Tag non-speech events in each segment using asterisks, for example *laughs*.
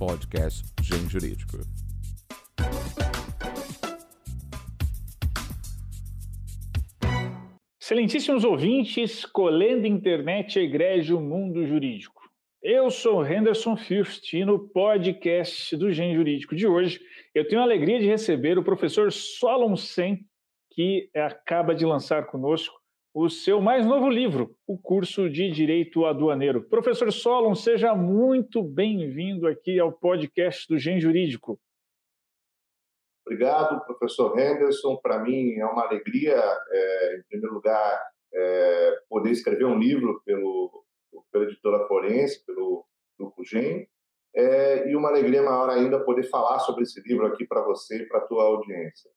podcast Gen Jurídico. Excelentíssimos ouvintes, colendo internet egrégio mundo jurídico. Eu sou Henderson Fürst e no podcast do Gen Jurídico de hoje eu tenho a alegria de receber o professor Solon Sen, que acaba de lançar conosco o seu mais novo livro, o curso de Direito Aduaneiro. Professor Solon, seja muito bem-vindo aqui ao podcast do Gen Jurídico. Obrigado, professor Henderson. Para mim é uma alegria, é, em primeiro lugar, é, poder escrever um livro pelo, pela editora Forense, pelo Grupo Gen, é, e uma alegria maior ainda poder falar sobre esse livro aqui para você e para a tua audiência.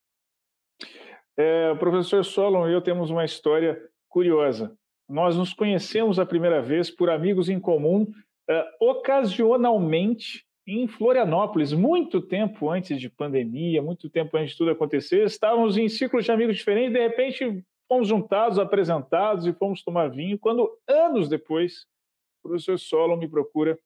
É, o professor Solon e eu temos uma história curiosa. Nós nos conhecemos a primeira vez por amigos em comum, é, ocasionalmente em Florianópolis, muito tempo antes de pandemia, muito tempo antes de tudo acontecer. Estávamos em ciclos de amigos diferentes, de repente fomos juntados, apresentados e fomos tomar vinho. Quando, anos depois, o professor Solon me procura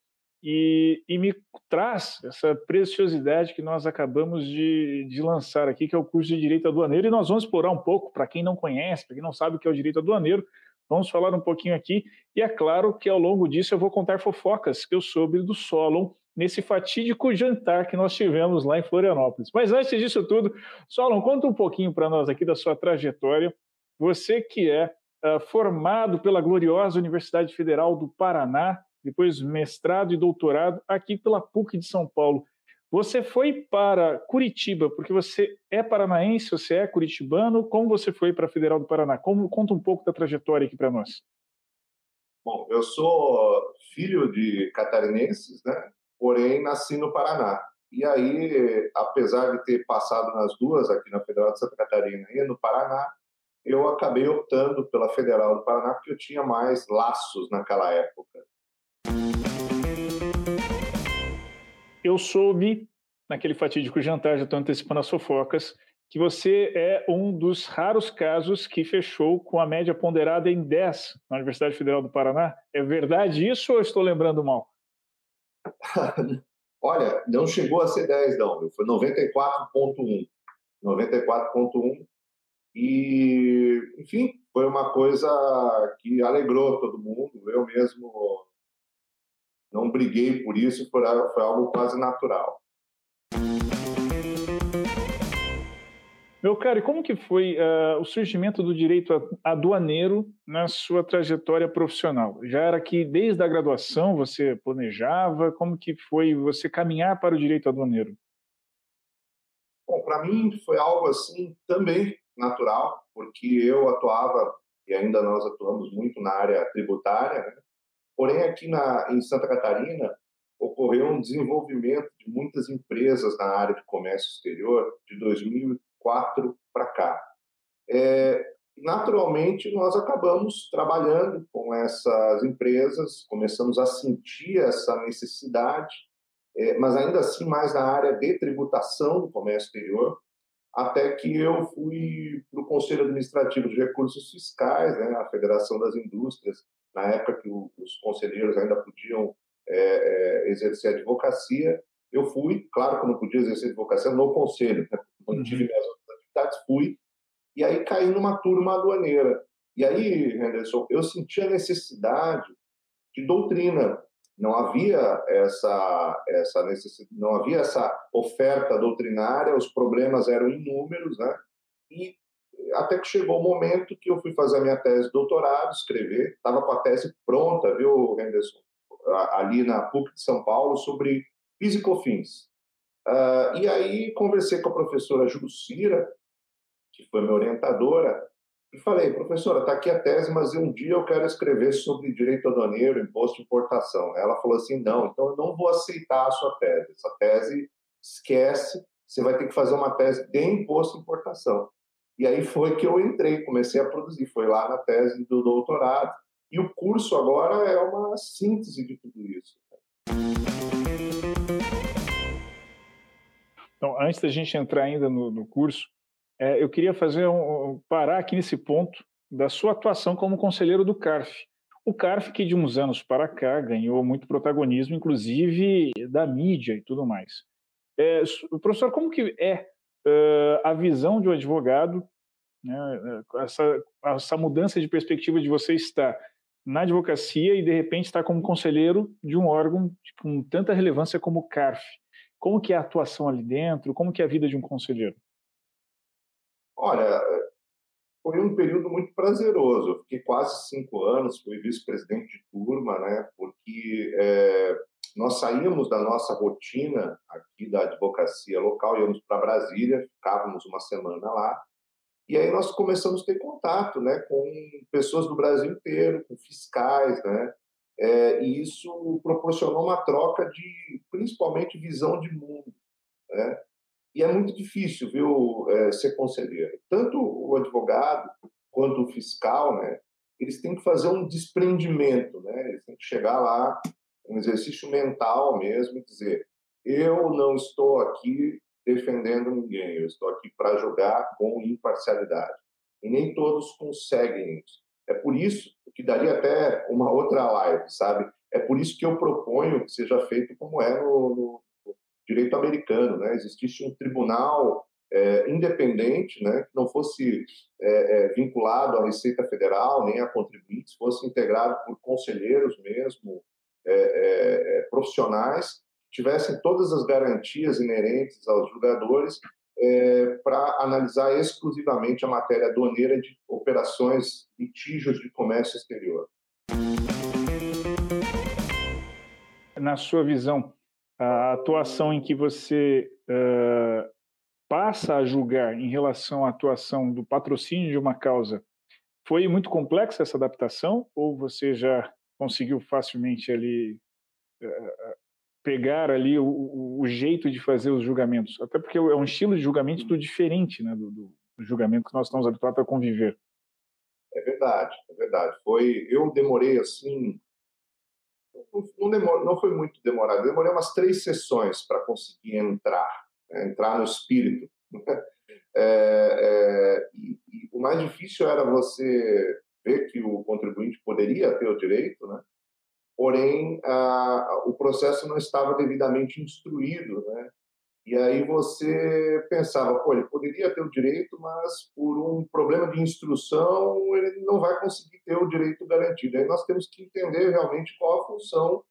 e, e, me traz essa preciosidade que nós acabamos de, de, lançar aqui, que é o curso de Direito Aduaneiro, e nós vamos explorar um pouco, para quem não conhece, para quem não sabe o que é o Direito Aduaneiro, vamos falar um pouquinho aqui, e é claro que ao longo disso eu vou contar fofocas que eu soube do Solon nesse fatídico jantar que nós tivemos lá em Florianópolis. Mas antes disso tudo, Solon, conta um pouquinho para nós aqui da sua trajetória, você que é uh, formado pela gloriosa Universidade Federal do Paraná, depois mestrado e doutorado aqui pela PUC de São Paulo. Você foi para Curitiba, porque você é paranaense, você é curitibano. Como você foi para a Federal do Paraná? Como, conta um pouco da trajetória aqui para nós. Bom, eu sou filho de catarinenses, né? porém nasci no Paraná. E aí, apesar de ter passado nas duas, aqui na Federal de Santa Catarina e no Paraná, eu acabei optando pela Federal do Paraná porque eu tinha mais laços naquela época. Eu soube, naquele fatídico jantar, já estou antecipando as fofocas, que você é um dos raros casos que fechou com a média ponderada em 10 na Universidade Federal do Paraná. É verdade isso ou estou lembrando mal? *laughs* Olha, não chegou a ser 10, não. Foi 94,1. 94,1. E, enfim, foi uma coisa que alegrou todo mundo. Eu mesmo não briguei por isso, foi, algo quase natural. Meu caro, e como que foi uh, o surgimento do direito aduaneiro na sua trajetória profissional? Já era que desde a graduação você planejava? Como que foi você caminhar para o direito aduaneiro? Bom, para mim foi algo assim também natural, porque eu atuava e ainda nós atuamos muito na área tributária, né? Porém, aqui na, em Santa Catarina, ocorreu um desenvolvimento de muitas empresas na área de comércio exterior de 2004 para cá. É, naturalmente, nós acabamos trabalhando com essas empresas, começamos a sentir essa necessidade, é, mas ainda assim mais na área de tributação do comércio exterior, até que eu fui para o Conselho Administrativo de Recursos Fiscais, né, a Federação das Indústrias, na época que os conselheiros ainda podiam é, é, exercer advocacia. Eu fui, claro que eu não podia exercer advocacia no conselho, né? quando tive uhum. minhas outras atividades, fui, e aí caí numa turma aduaneira. E aí, Henderson, eu senti a necessidade de doutrina. Não havia essa, essa necessidade, não havia essa oferta doutrinária, os problemas eram inúmeros, né? E até que chegou o momento que eu fui fazer a minha tese de doutorado, escrever, estava com a tese pronta, viu, Henderson, ali na PUC de São Paulo, sobre Pisicofins. Uh, e aí conversei com a professora Jurucira, que foi minha orientadora, e falei, professora, está aqui a tese, mas um dia eu quero escrever sobre direito aduaneiro, imposto de importação. Ela falou assim, não, então eu não vou aceitar a sua tese. Essa tese, esquece, você vai ter que fazer uma tese de imposto de importação. E aí foi que eu entrei, comecei a produzir. Foi lá na tese do doutorado. E o curso agora é uma síntese de tudo isso. Então, antes da gente entrar ainda no, no curso, é, eu queria fazer um, parar aqui nesse ponto da sua atuação como conselheiro do CARF. O CARF, que de uns anos para cá ganhou muito protagonismo, inclusive da mídia e tudo mais. É, professor, como que é uh, a visão de um advogado, né, essa, essa mudança de perspectiva de você estar na advocacia e de repente estar como conselheiro de um órgão com tanta relevância como o CARF? Como que é a atuação ali dentro? Como que é a vida de um conselheiro? Olha, foi um período muito prazeroso. Eu fiquei quase cinco anos, fui vice-presidente de turma, né? Porque é, nós saímos da nossa rotina aqui da advocacia local, íamos para Brasília, ficávamos uma semana lá, e aí nós começamos a ter contato, né, com pessoas do Brasil inteiro, com fiscais, né? É, e isso proporcionou uma troca de, principalmente, visão de mundo, né? E é muito difícil, viu, é, ser conselheiro. Tanto o advogado quanto o fiscal, né? Eles têm que fazer um desprendimento, né? Eles têm que chegar lá, um exercício mental mesmo, dizer: eu não estou aqui defendendo ninguém, eu estou aqui para jogar com imparcialidade. E nem todos conseguem isso. É por isso que daria até uma outra live, sabe? É por isso que eu proponho que seja feito como é no, no direito americano, né? Existisse um tribunal é, independente, né? Que não fosse é, é, vinculado à Receita Federal nem a contribuintes, fosse integrado por conselheiros mesmo, é, é, é, profissionais, tivessem todas as garantias inerentes aos julgadores para analisar exclusivamente a matéria aduaneira de operações litígios de comércio exterior. Na sua visão, a atuação em que você uh, passa a julgar em relação à atuação do patrocínio de uma causa, foi muito complexa essa adaptação ou você já conseguiu facilmente ali uh, pegar ali o, o, jeito de fazer os julgamentos? Até porque é um estilo de julgamento do diferente né, do, do julgamento que nós estamos habituados a conviver. É verdade, é verdade. Foi, eu demorei assim não, demor, não foi muito demorado. Demorei umas três sessões para conseguir entrar, né? entrar no espírito. *laughs* é, é, e, e, o mais difícil era você ver que o contribuinte poderia ter o direito, né? porém a, o processo não estava devidamente instruído, né? E aí você pensava, pô, ele poderia ter o direito, mas por um problema de instrução ele não vai conseguir ter o direito garantido. Aí nós temos que entender realmente qual a função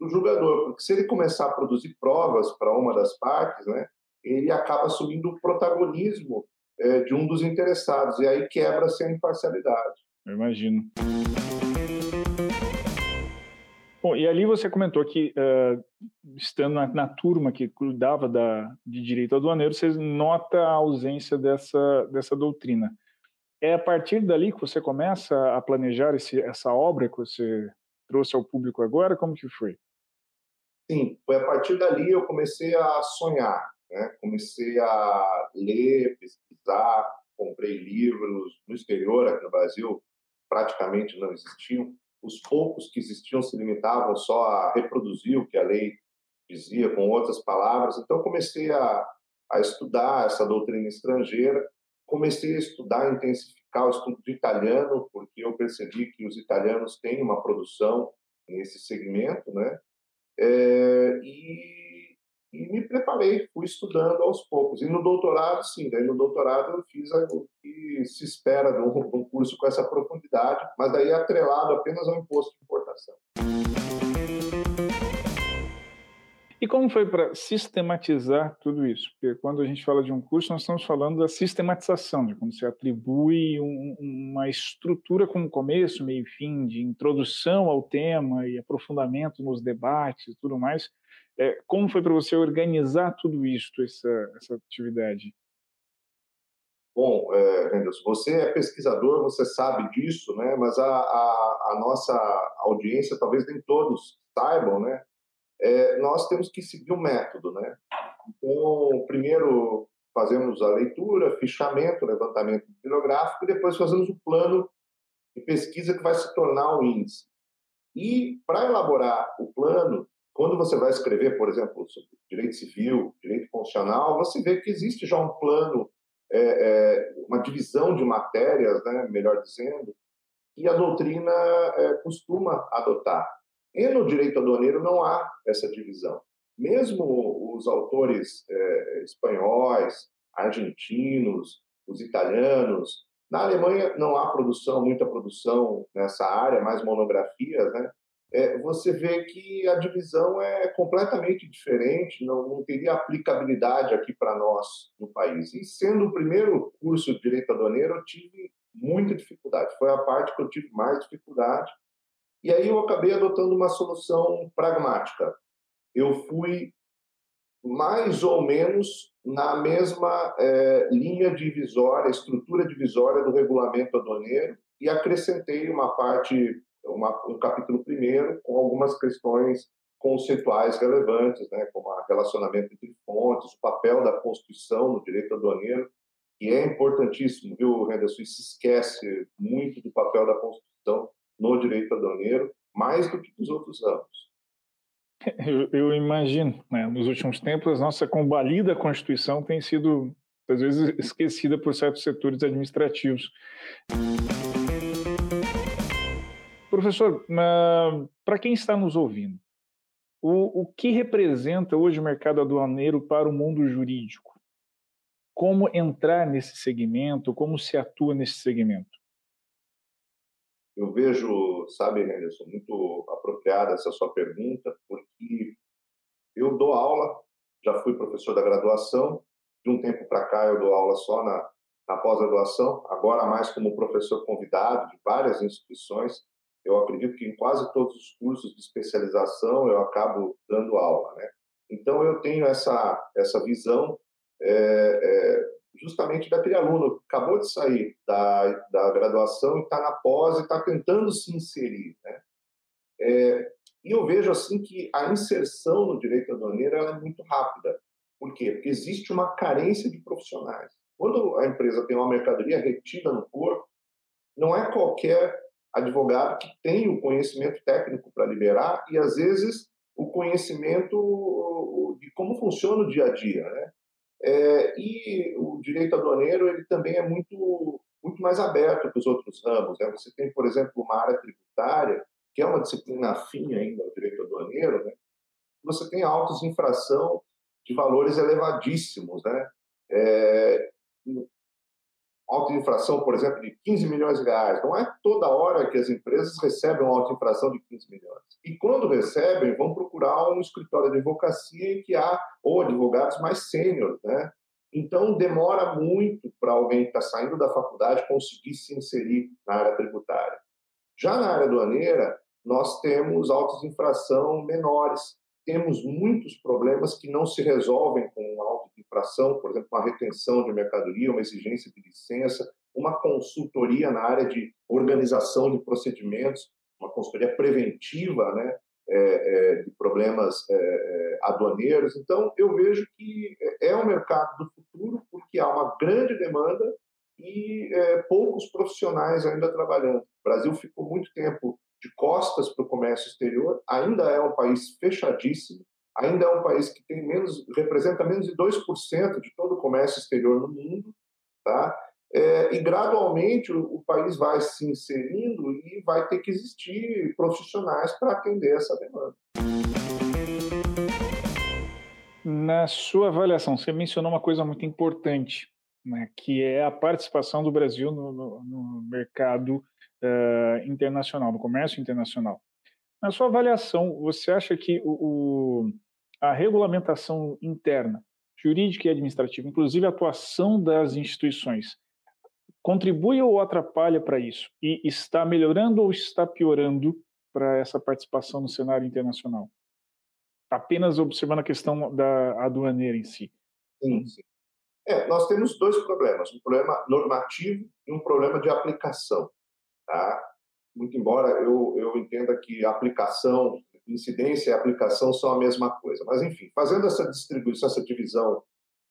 do julgador, porque se ele começar a produzir provas para uma das partes, né, ele acaba assumindo o protagonismo é, de um dos interessados e aí quebra-se a imparcialidade. Eu imagino. Bom, e ali você comentou que, uh, estando na, na, turma que cuidava da, de direito aduaneiro, você nota a ausência dessa, dessa doutrina. É a partir dali que você começa a planejar esse, essa obra que você trouxe ao público agora? Como que foi? Sim, foi a partir dali eu comecei a sonhar, né? comecei a ler, pesquisar, comprei livros no exterior, aqui no Brasil praticamente não existiam, os poucos que existiam se limitavam só a reproduzir o que a lei dizia, com outras palavras. Então, comecei a, a estudar essa doutrina estrangeira, comecei a estudar, intensificar o estudo de italiano, porque eu percebi que os italianos têm uma produção nesse segmento, né? É, e e me preparei, fui estudando aos poucos. E no doutorado, sim, daí no doutorado eu fiz o que se espera de um, curso com essa profundidade, mas daí atrelado apenas ao imposto de importação. E como foi para sistematizar tudo isso? Porque quando a gente fala de um curso, nós estamos falando da sistematização, de quando se atribui um, uma estrutura com começo, meio e fim, de introdução ao tema e aprofundamento nos debates e tudo mais. É, como foi para você organizar tudo isso, essa, essa atividade? Bom, é, você é pesquisador, você sabe disso, né? Mas a, a, a nossa audiência, talvez nem todos saibam, né? É, nós temos que seguir um método, né? Então, primeiro fazemos a leitura, fichamento, levantamento bibliográfico, e depois fazemos o plano de pesquisa que vai se tornar o índice. E para elaborar o plano, quando você vai escrever, por exemplo, sobre direito civil, direito constitucional, você vê que existe já um plano, é, é, uma divisão de matérias, né, melhor dizendo, que a doutrina é, costuma adotar. E no direito aduaneiro não há essa divisão. Mesmo os autores é, espanhóis, argentinos, os italianos, na Alemanha não há produção, muita produção nessa área, mais monografias, né? É, você vê que a divisão é completamente diferente, não, não teria aplicabilidade aqui para nós no país. E sendo o primeiro curso de direito aduaneiro, eu tive muita dificuldade. Foi a parte que eu tive mais dificuldade. E aí eu acabei adotando uma solução pragmática. Eu fui mais ou menos na mesma é, linha divisória, estrutura divisória do regulamento aduaneiro e acrescentei uma parte, uma, um capítulo primeiro com algumas questões conceituais relevantes, né, como o relacionamento entre fontes, o papel da Constituição no direito aduaneiro, que é importantíssimo, viu, Henderson? E se esquece muito do papel da Constituição no direito aduaneiro, mais do que nos outros ramos. Eu, eu imagino, né? nos últimos tempos, a nossa combalida Constituição tem sido, às vezes, esquecida por certos setores administrativos. Professor, para quem está nos ouvindo, o, o que representa hoje o mercado aduaneiro para o mundo jurídico? Como entrar nesse segmento? Como se atua nesse segmento? Eu vejo, sabe, Henderson, muito apropriada essa sua pergunta, porque eu dou aula, já fui professor da graduação, de um tempo para cá eu dou aula só na, na pós-graduação, agora mais como professor convidado de várias instituições. Eu acredito que em quase todos os cursos de especialização eu acabo dando aula, né? Então eu tenho essa essa visão é, é, justamente daquele aluno que acabou de sair da, da graduação e está na pós e está tentando se inserir. Né? É, e eu vejo assim que a inserção no direito aduaneiro é muito rápida. Por quê? Porque existe uma carência de profissionais. Quando a empresa tem uma mercadoria retida no corpo, não é qualquer advogado que tem o conhecimento técnico para liberar e, às vezes, o conhecimento de como funciona o dia a dia. Né? É, e o direito aduaneiro ele também é muito muito mais aberto que os outros ramos. Né? Você tem, por exemplo, uma área tributária, que é uma disciplina afim ainda ao direito aduaneiro, né? você tem autos de infração de valores elevadíssimos. Né? É, auto de infração, por exemplo, de 15 milhões de reais. Não é toda hora que as empresas recebem uma auto de infração de 15 milhões. E quando recebem, vão procurar um escritório de advocacia em que há ou advogados mais sêniores, né? Então, demora muito para alguém que está saindo da faculdade conseguir se inserir na área tributária. Já na área aduaneira, nós temos autos de infração menores, temos muitos problemas que não se resolvem com uma auto-infração, por exemplo, uma retenção de mercadoria, uma exigência de licença, uma consultoria na área de organização de procedimentos, uma consultoria preventiva né, é, é, de problemas é, é aduaneiros. Então, eu vejo que é um mercado do futuro, porque há uma grande demanda e é, poucos profissionais ainda trabalhando. O Brasil ficou muito tempo de costas para o comércio exterior, ainda é um país fechadíssimo, ainda é um país que tem menos, representa menos de 2% de todo o comércio exterior no mundo, tá? É, e gradualmente o, o, país vai se inserindo e vai ter que existir profissionais para atender essa demanda. Na sua avaliação, você mencionou uma coisa muito importante, né, que é a participação do Brasil no, no, no mercado uh, internacional, no comércio internacional. Na sua avaliação, você acha que o, o, a regulamentação interna, jurídica e administrativa, inclusive a atuação das instituições, contribui ou atrapalha para isso? E está melhorando ou está piorando para essa participação no cenário internacional? Apenas observando a questão da aduaneira em si. Sim, sim. É, nós temos dois problemas, um problema normativo e um problema de aplicação. Tá? Muito embora eu, eu entenda que aplicação, incidência e aplicação são a mesma coisa. Mas, enfim, fazendo essa distribuição, essa divisão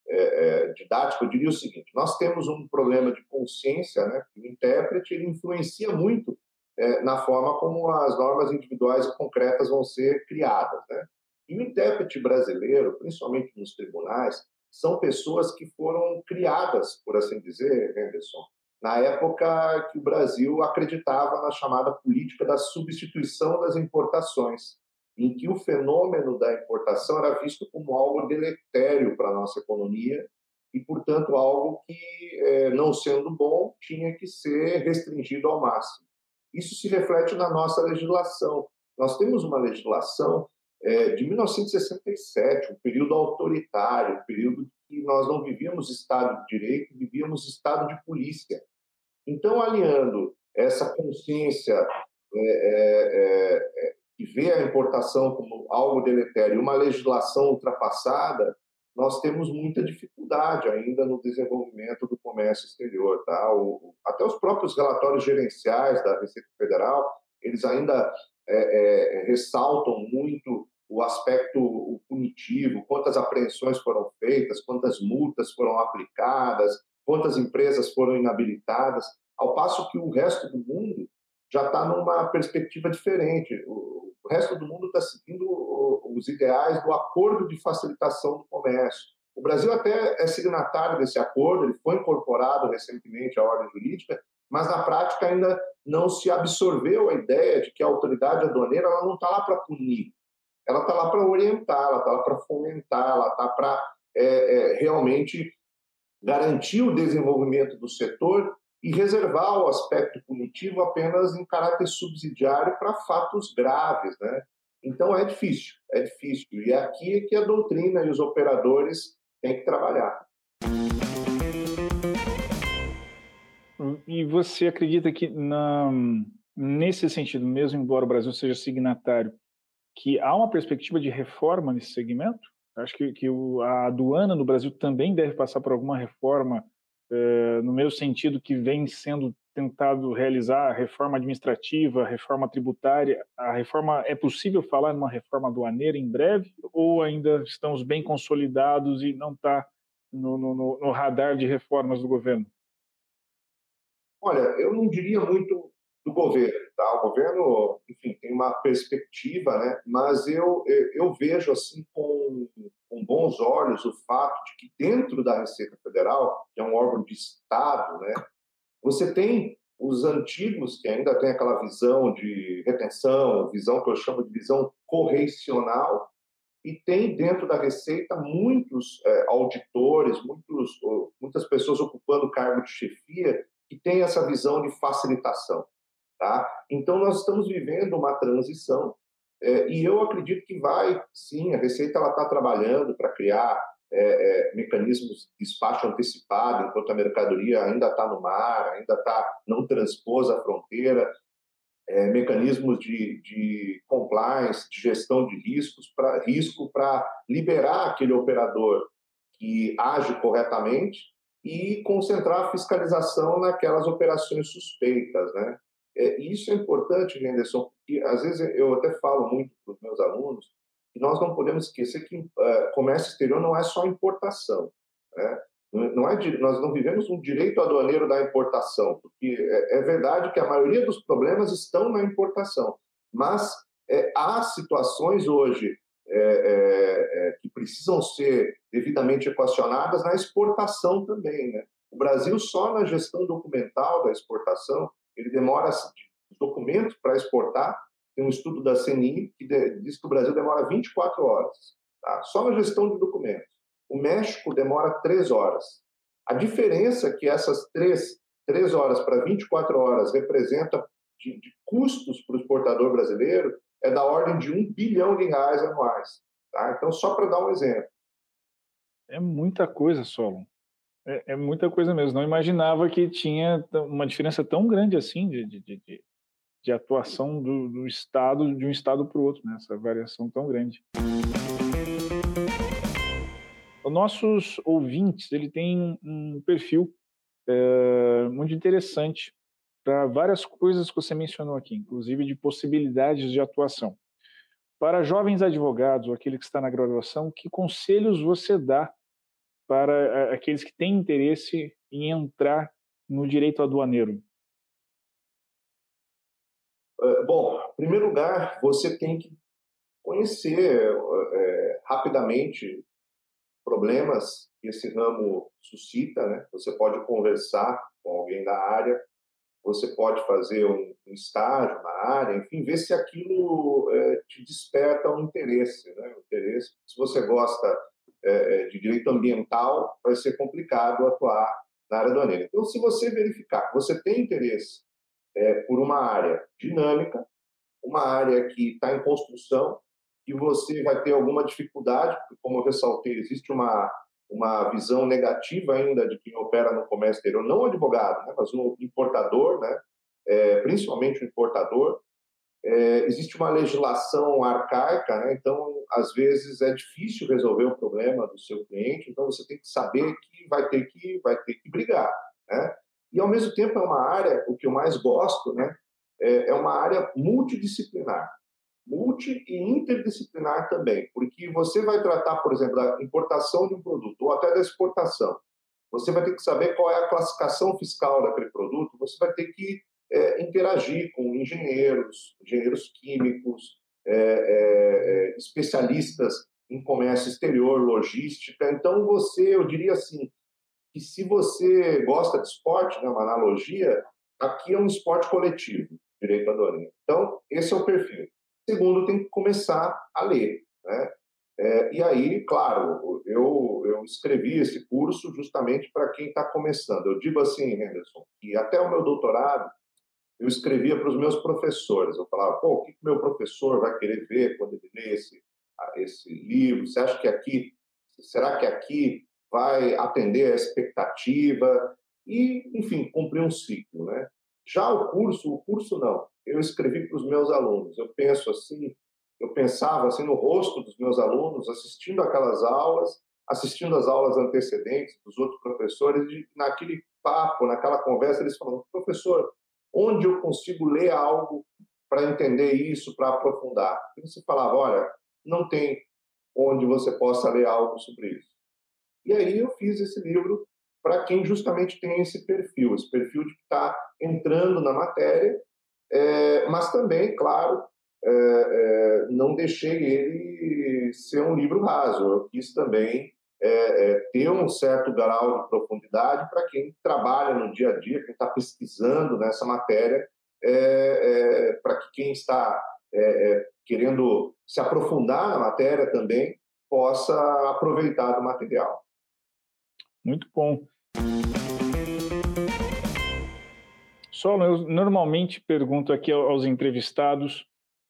é, é, didática, eu diria o seguinte: nós temos um problema de consciência, né? O intérprete ele influencia muito é, na forma como as normas individuais e concretas vão ser criadas, né? E o intérprete brasileiro, principalmente nos tribunais, são pessoas que foram criadas, por assim dizer, Henderson, na época que o Brasil acreditava na chamada política da substituição das importações, em que o fenômeno da importação era visto como algo deletério para a nossa economia e, portanto, algo que, é, não sendo bom, tinha que ser restringido ao máximo. Isso se reflete na nossa legislação. Nós temos uma legislação é, de 1967, um período autoritário, um período que nós não vivíamos Estado de Direito, vivíamos Estado de polícia. Então, alinhando essa consciência é, é, é, que vê a importação como algo deletério, uma legislação ultrapassada, nós temos muita dificuldade ainda no desenvolvimento do comércio exterior. Tá? O, até os próprios relatórios gerenciais da Receita Federal, eles ainda é, é, ressaltam muito o aspecto punitivo, quantas apreensões foram feitas, quantas multas foram aplicadas, quantas empresas foram inabilitadas, ao passo que o resto do mundo já está numa perspectiva diferente. O resto do mundo está seguindo os ideais do acordo de facilitação do comércio. O Brasil até é signatário desse acordo, ele foi incorporado recentemente à ordem jurídica, mas na prática ainda não se absorveu a ideia de que a autoridade aduaneira ela não está lá para punir, ela está lá para orientar, ela está lá para fomentar, ela está para é, é, realmente garantir o desenvolvimento do setor e reservar o aspecto punitivo apenas em caráter subsidiário para fatos graves, né? Então é difícil, é difícil. E é aqui é que a doutrina e os operadores têm que trabalhar. E você acredita que na, nesse sentido, mesmo embora o Brasil seja signatário, que há uma perspectiva de reforma nesse segmento? Acho que, que o, a aduana no Brasil também deve passar por alguma reforma, eh, no mesmo sentido que vem sendo tentado realizar a reforma administrativa, a reforma tributária. A reforma é possível falar numa reforma aduaneira em breve ou ainda estamos bem consolidados e não está no, no, no radar de reformas do governo? Olha, eu não diria muito do governo. Tá? O governo, enfim, tem uma perspectiva, né? mas eu, eu vejo assim com, com bons olhos o fato de que dentro da Receita Federal, que é um órgão de Estado, né? você tem os antigos que ainda têm aquela visão de retenção, visão que eu chamo de visão correcional, e tem dentro da Receita muitos é, auditores, muitos, muitas pessoas ocupando cargo de chefia que têm essa visão de facilitação. Tá? Então, nós estamos vivendo uma transição é, e eu acredito que vai, sim, a Receita está trabalhando para criar é, é, mecanismos de despacho antecipado, enquanto a mercadoria ainda está no mar, ainda tá, não transpôs a fronteira, é, mecanismos de, de compliance, de gestão de riscos, para risco para liberar aquele operador que age corretamente e concentrar a fiscalização naquelas operações suspeitas, né? É, isso é importante, Henderson, porque às vezes eu até falo muito para os meus alunos que nós não podemos esquecer que uh, comércio exterior não é só importação. Né? Não é, nós não vivemos um direito aduaneiro da importação, porque é, é verdade que a maioria dos problemas estão na importação, mas é, há situações hoje é, é, é, que precisam ser devidamente equacionadas na exportação também. Né? O Brasil, só na gestão documental da exportação, ele demora documentos para exportar. Tem um estudo da CNI que diz que o Brasil demora 24 horas, tá? só na gestão de documentos. O México demora 3 horas. A diferença que essas 3, 3 horas para 24 horas representa de, de custos para o exportador brasileiro é da ordem de 1 bilhão de reais anuais. Tá? Então, só para dar um exemplo. É muita coisa, Solon. É, é, muita coisa mesmo. Não imaginava que tinha uma diferença tão grande assim de, de, de, de atuação do, do, Estado, de um Estado para o outro, né? essa variação tão grande. Os nossos ouvintes, ele tem um perfil é, muito interessante para várias coisas que você mencionou aqui, inclusive de possibilidades de atuação. Para jovens advogados ou aquele que está na graduação, que conselhos você dá para eh, aqueles que têm interesse em entrar no direito aduaneiro? Eh, bom, em primeiro lugar, você tem que conhecer é, rapidamente problemas que esse ramo suscita, né? Você pode conversar com alguém da área, você pode fazer um, um estágio na área, enfim, ver se aquilo é, te desperta um interesse, né? Um interesse. Se você gosta de direito ambiental, vai ser complicado atuar na área aduaneira. Então, se você verificar que você tem interesse é, por uma área dinâmica, uma área que está em construção, que você vai ter alguma dificuldade, porque, como eu ressaltei, existe uma, uma visão negativa ainda de quem opera no comércio exterior, não o advogado, né, mas o importador, né, é, principalmente o importador. É, existe uma legislação arcaica, né, então, às vezes, é difícil resolver o problema do seu cliente, então você tem que saber que vai ter que, vai ter que brigar. Né? E, ao mesmo tempo, é uma área, o que eu mais gosto, né, é, é uma área multidisciplinar multi e interdisciplinar também, porque você vai tratar, por exemplo, da importação de um produto ou até da exportação. Você vai ter que saber qual é a classificação fiscal daquele produto, você vai ter que é, interagir com engenheiros, engenheiros químicos, é, é, é especialistas em comércio exterior, logística. Então, você, eu diria assim, que se você gosta de esporte, né, uma analogia, aqui é um esporte coletivo, direito aduaneiro. Então, esse é o perfil. Segundo, tem que começar a ler. Né? É, e aí, claro, eu, eu escrevi esse curso justamente para quem está começando. Eu digo assim, Henderson, que até o meu doutorado eu escrevia para os meus professores. Eu falava, pô, o que meu professor vai querer ver quando ele lê esse, esse livro? Você acha que aqui, será que aqui vai atender a expectativa? E, enfim, cumprir um ciclo, né? Já o curso, o curso não eu escrevi para os meus alunos. Eu penso assim, eu pensava assim no rosto dos meus alunos, assistindo aquelas aulas, assistindo as aulas antecedentes dos outros professores, e naquele papo, naquela conversa, eles falando, professor, onde eu consigo ler algo para entender isso, para aprofundar? E você falava, olha, não tem onde você possa ler algo sobre isso. E aí eu fiz esse livro para quem justamente tem esse perfil, esse perfil de estar tá entrando na matéria é, mas também, claro, é, é, não deixei ele ser um livro raso. Eu quis também é, é, ter um certo grau de profundidade para quem trabalha no dia a dia, quem está pesquisando nessa matéria, é, para que quem está querendo se aprofundar na matéria também possa aproveitar do material. Muito bom. Solo, eu normalmente pergunto aqui aos entrevistados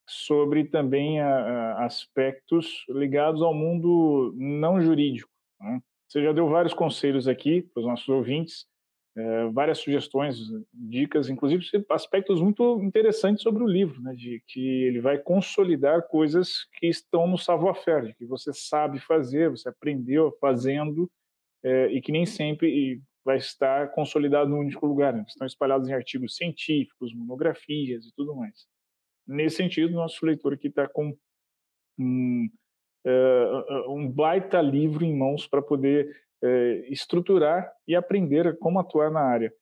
sobre também aspectos ligados ao mundo não jurídico. Né? Você já deu vários conselhos aqui para os nossos ouvintes, é, várias sugestões, dicas, inclusive aspectos muito interessantes sobre o livro, né? de que ele vai consolidar coisas que estão no savoir-faire, que você sabe fazer, você aprendeu fazendo, é, e que nem sempre, vai estar consolidado num único lugar. Né? Estão espalhados em artigos científicos, monografias e tudo mais. Nesse sentido, nosso leitor aqui está com um, um, baita livro em mãos para poder uh, estruturar e aprender como atuar na área.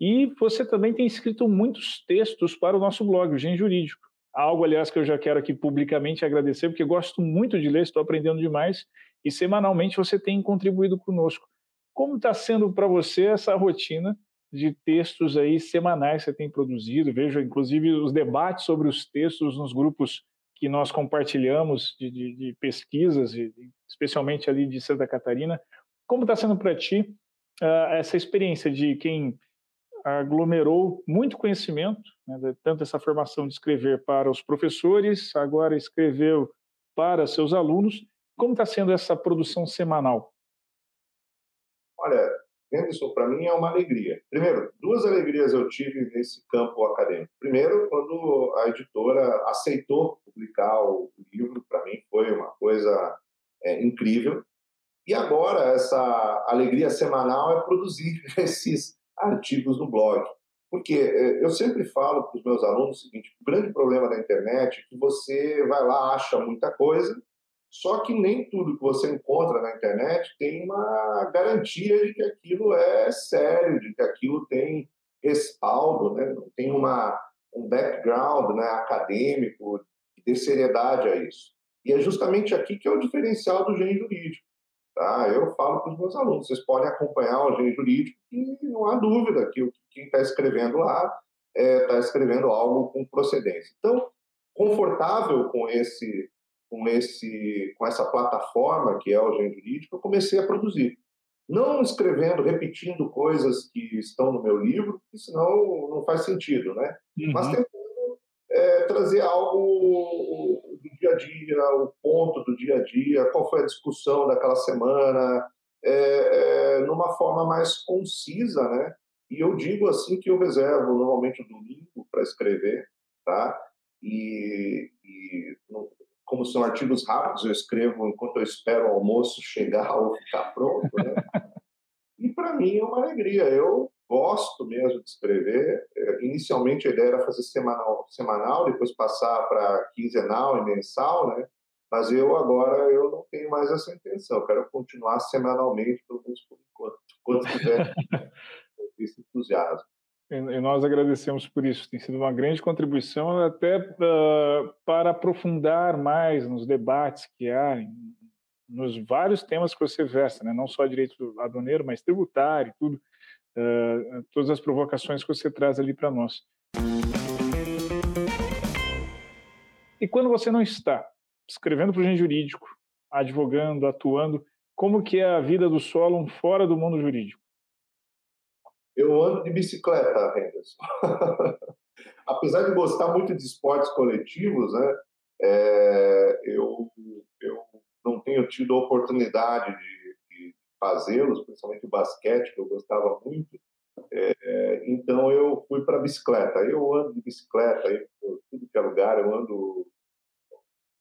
E você também tem escrito muitos textos para o nosso blog, o Gen Jurídico. Algo, aliás, que eu já quero aqui publicamente agradecer, porque gosto muito de ler, estou aprendendo demais, e semanalmente você tem contribuído conosco. Como está sendo para você essa rotina de textos aí semanais que você tem produzido? Vejo, inclusive, os debates sobre os textos nos grupos que nós compartilhamos de, de, de pesquisas, especialmente ali de Santa Catarina. Como está sendo para ti uh, essa experiência de quem aglomerou muito conhecimento, né, tanto essa formação de escrever para os professores, agora escreveu para seus alunos. Como está sendo essa produção semanal? Olha, Henderson, para mim é uma alegria. Primeiro, duas alegrias eu tive nesse campo acadêmico. Primeiro, quando a editora aceitou publicar o livro, para mim foi uma coisa é, incrível. E agora, essa alegria semanal é produzir *laughs* esses artigos no blog. Porque é, eu sempre falo para os meus alunos o seguinte: o grande problema da internet é que você vai lá, acha muita coisa, só que nem tudo que você encontra na internet tem uma garantia de que aquilo é sério, de que aquilo tem respaldo, né? tem uma, um background né, acadêmico, de seriedade a isso. E é justamente aqui que é o diferencial do gênero jurídico. Tá? Eu falo para os meus alunos, vocês podem acompanhar o engenho jurídico e não há dúvida que quem está escrevendo lá está é, tá escrevendo algo com procedência. Então, confortável com esse, com esse, com essa plataforma que é o engenho jurídico, eu comecei a produzir. Não escrevendo, repetindo coisas que estão no meu livro, senão não faz sentido, né? Uhum. Mas tentando é, trazer algo do dia a dia, o ponto do dia a dia, qual foi a discussão daquela semana, é, é, numa forma mais concisa, né? E eu digo assim que eu reservo normalmente o domingo para escrever, tá? E, e, como são artigos rápidos, eu escrevo enquanto eu espero o almoço chegar ou ficar pronto, né? *laughs* e para mim é uma alegria. Eu gosto mesmo de escrever. É, inicialmente a ideia era fazer semanal, semanal depois passar para quinzenal e mensal, né? Mas eu agora eu não tenho mais essa intenção. Eu quero continuar semanalmente, pelo menos por enquanto, enquanto tiver *laughs* esse entusiasmo. E nós agradecemos por isso. Tem sido uma grande contribuição até uh, para aprofundar mais nos debates que há nos vários temas que você versa, né? não só direito aduaneiro, mas tributário, tudo, uh, todas as provocações que você traz ali para nós. E quando você não está escrevendo para o gente jurídico, advogando, atuando, como que é a vida do Solon fora do mundo jurídico? Eu ando de bicicleta, Henderson. *laughs* Apesar de gostar muito de esportes coletivos, né, é, eu, eu não tenho tido a oportunidade de, de fazê-los, principalmente o basquete, que eu gostava muito. É, então eu fui para bicicleta. Eu ando de bicicleta, por tudo que é lugar, eu ando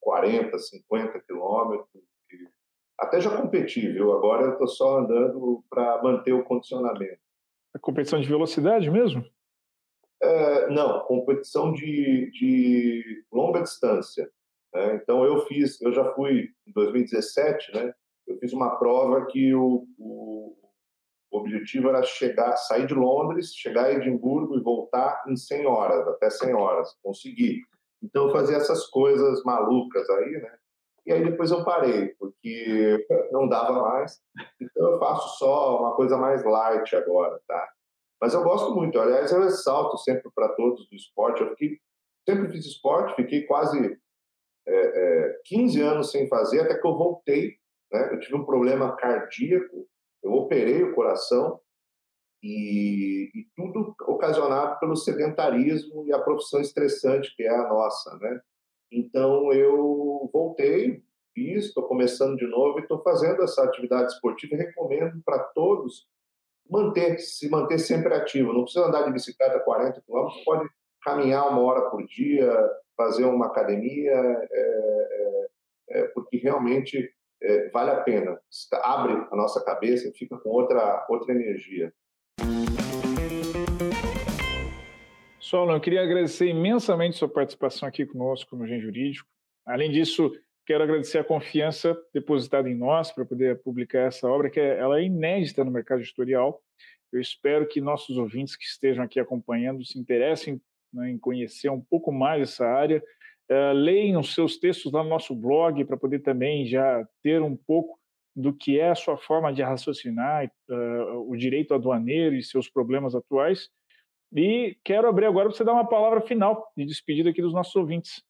40, 50 quilômetros. Até já competi, viu? Agora eu estou só andando para manter o condicionamento. A competição de velocidade mesmo? É, não, competição de, de longa distância. Né? Então eu fiz, eu já fui em 2017, né? Eu fiz uma prova que o, o, o objetivo era chegar, sair de Londres, chegar a Edimburgo e voltar em 100 horas, até 100 horas. Consegui. Então eu fazia essas coisas malucas aí, né? E aí depois eu parei, porque não dava mais. Então eu faço só uma coisa mais light agora, tá? Mas eu gosto muito. Aliás, eu ressalto sempre para todos do esporte. Eu fiquei, sempre fiz esporte, fiquei quase é, é, 15 anos sem fazer, até que eu voltei. Né? Eu tive um problema cardíaco, eu operei o coração e, e, tudo ocasionado pelo sedentarismo e a profissão estressante que é a nossa, né? Então eu voltei, fiz, estou começando de novo e estou fazendo essa atividade esportiva recomendo para todos manter, se manter sempre ativo. Não precisa andar de bicicleta 40 km, pode caminhar uma hora por dia, fazer uma academia, é, é, é, porque realmente é, vale a pena. Abre a nossa cabeça e fica com outra, outra energia. Solon, eu queria agradecer imensamente sua participação aqui conosco no Gen Jurídico. Além disso, quero agradecer a confiança depositada em nós para poder publicar essa obra, que é, ela é inédita no mercado editorial. Eu espero que nossos ouvintes que estejam aqui acompanhando se interessem né, em conhecer um pouco mais essa área. Uh, leiam os seus textos lá no nosso blog para poder também já ter um pouco do que é a sua forma de raciocinar uh, o direito aduaneiro e seus problemas atuais. E quero abrir agora para você dar uma palavra final de despedida aqui dos nossos ouvintes.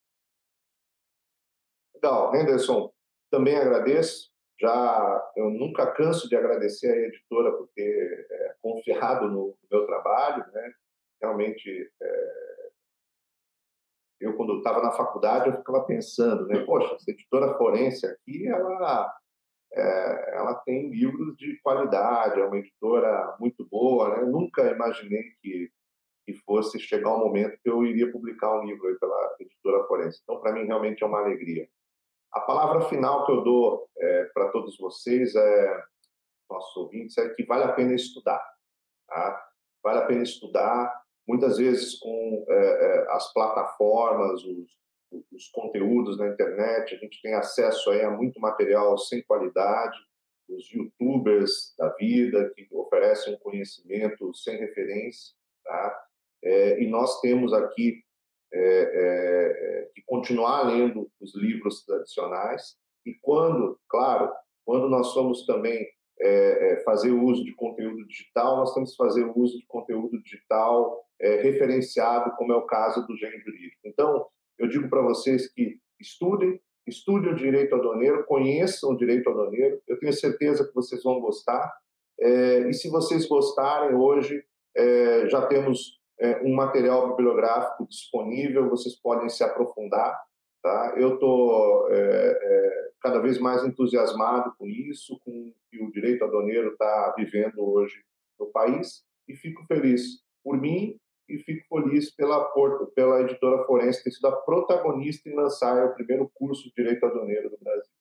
Legal, Henderson, também agradeço. Já eu nunca canso de agradecer a editora por ter é, confiado no meu trabalho, né? Realmente, é... eu quando estava na faculdade eu ficava pensando, né? Poxa, essa editora forense aqui, ela é, ela tem livros de qualidade, é uma editora muito boa, né? Eu nunca imaginei que que fosse chegar um momento que eu iria publicar um livro pela editora forense. Então, para mim, realmente é uma alegria. A palavra final que eu dou é, para todos vocês, é, nossos ouvintes, é que vale a pena estudar. Tá? Vale a pena estudar, muitas vezes com é, é as plataformas, os, os conteúdos na internet, a gente tem acesso aí a muito material sem qualidade, os youtubers da vida que oferecem um conhecimento sem referência, tá? É, e nós temos aqui é, é, que continuar lendo os livros tradicionais e quando, claro, quando nós somos também é, é, fazer uso de conteúdo digital, nós temos que fazer uso de conteúdo digital é, referenciado, como é o caso do gênero jurídico. Então, eu digo para vocês que estudem, estudem o direito aduaneiro, conheçam o direito aduaneiro, eu tenho certeza que vocês vão gostar. É, e se vocês gostarem, hoje é, já temos é, um material bibliográfico disponível, vocês podem se aprofundar. Tá? Eu estou é, é, cada vez mais entusiasmado com isso, com o que o direito aduaneiro está vivendo hoje no país, e fico feliz por mim e fico feliz pela, pela editora Forense ter sido a protagonista em lançar o primeiro curso de direito aduaneiro do Brasil.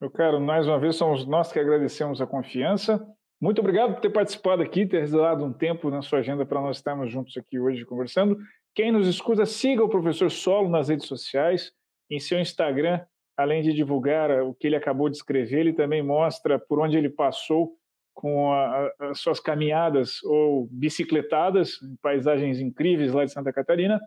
Meu caro, mais uma vez somos nós que agradecemos a confiança. Muito obrigado por ter participado aqui, ter reservado um tempo na sua agenda para nós estarmos juntos aqui hoje conversando. Quem nos escuta, siga o professor Solo nas redes sociais, em seu Instagram, além de divulgar o que ele acabou de escrever, ele também mostra por onde ele passou com a, a, as suas caminhadas ou bicicletadas em paisagens incríveis lá de Santa Catarina.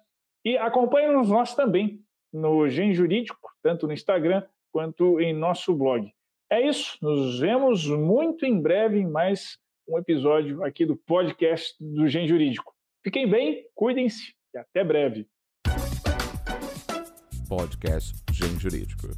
E acompanhe-nos nós também no Gen Jurídico, tanto no Instagram quanto em nosso blog. É isso, nos vemos muito em breve em mais um episódio aqui do podcast do Gen Jurídico. Fiquem bem, cuidem-se e até breve. Podcast Gen Jurídico.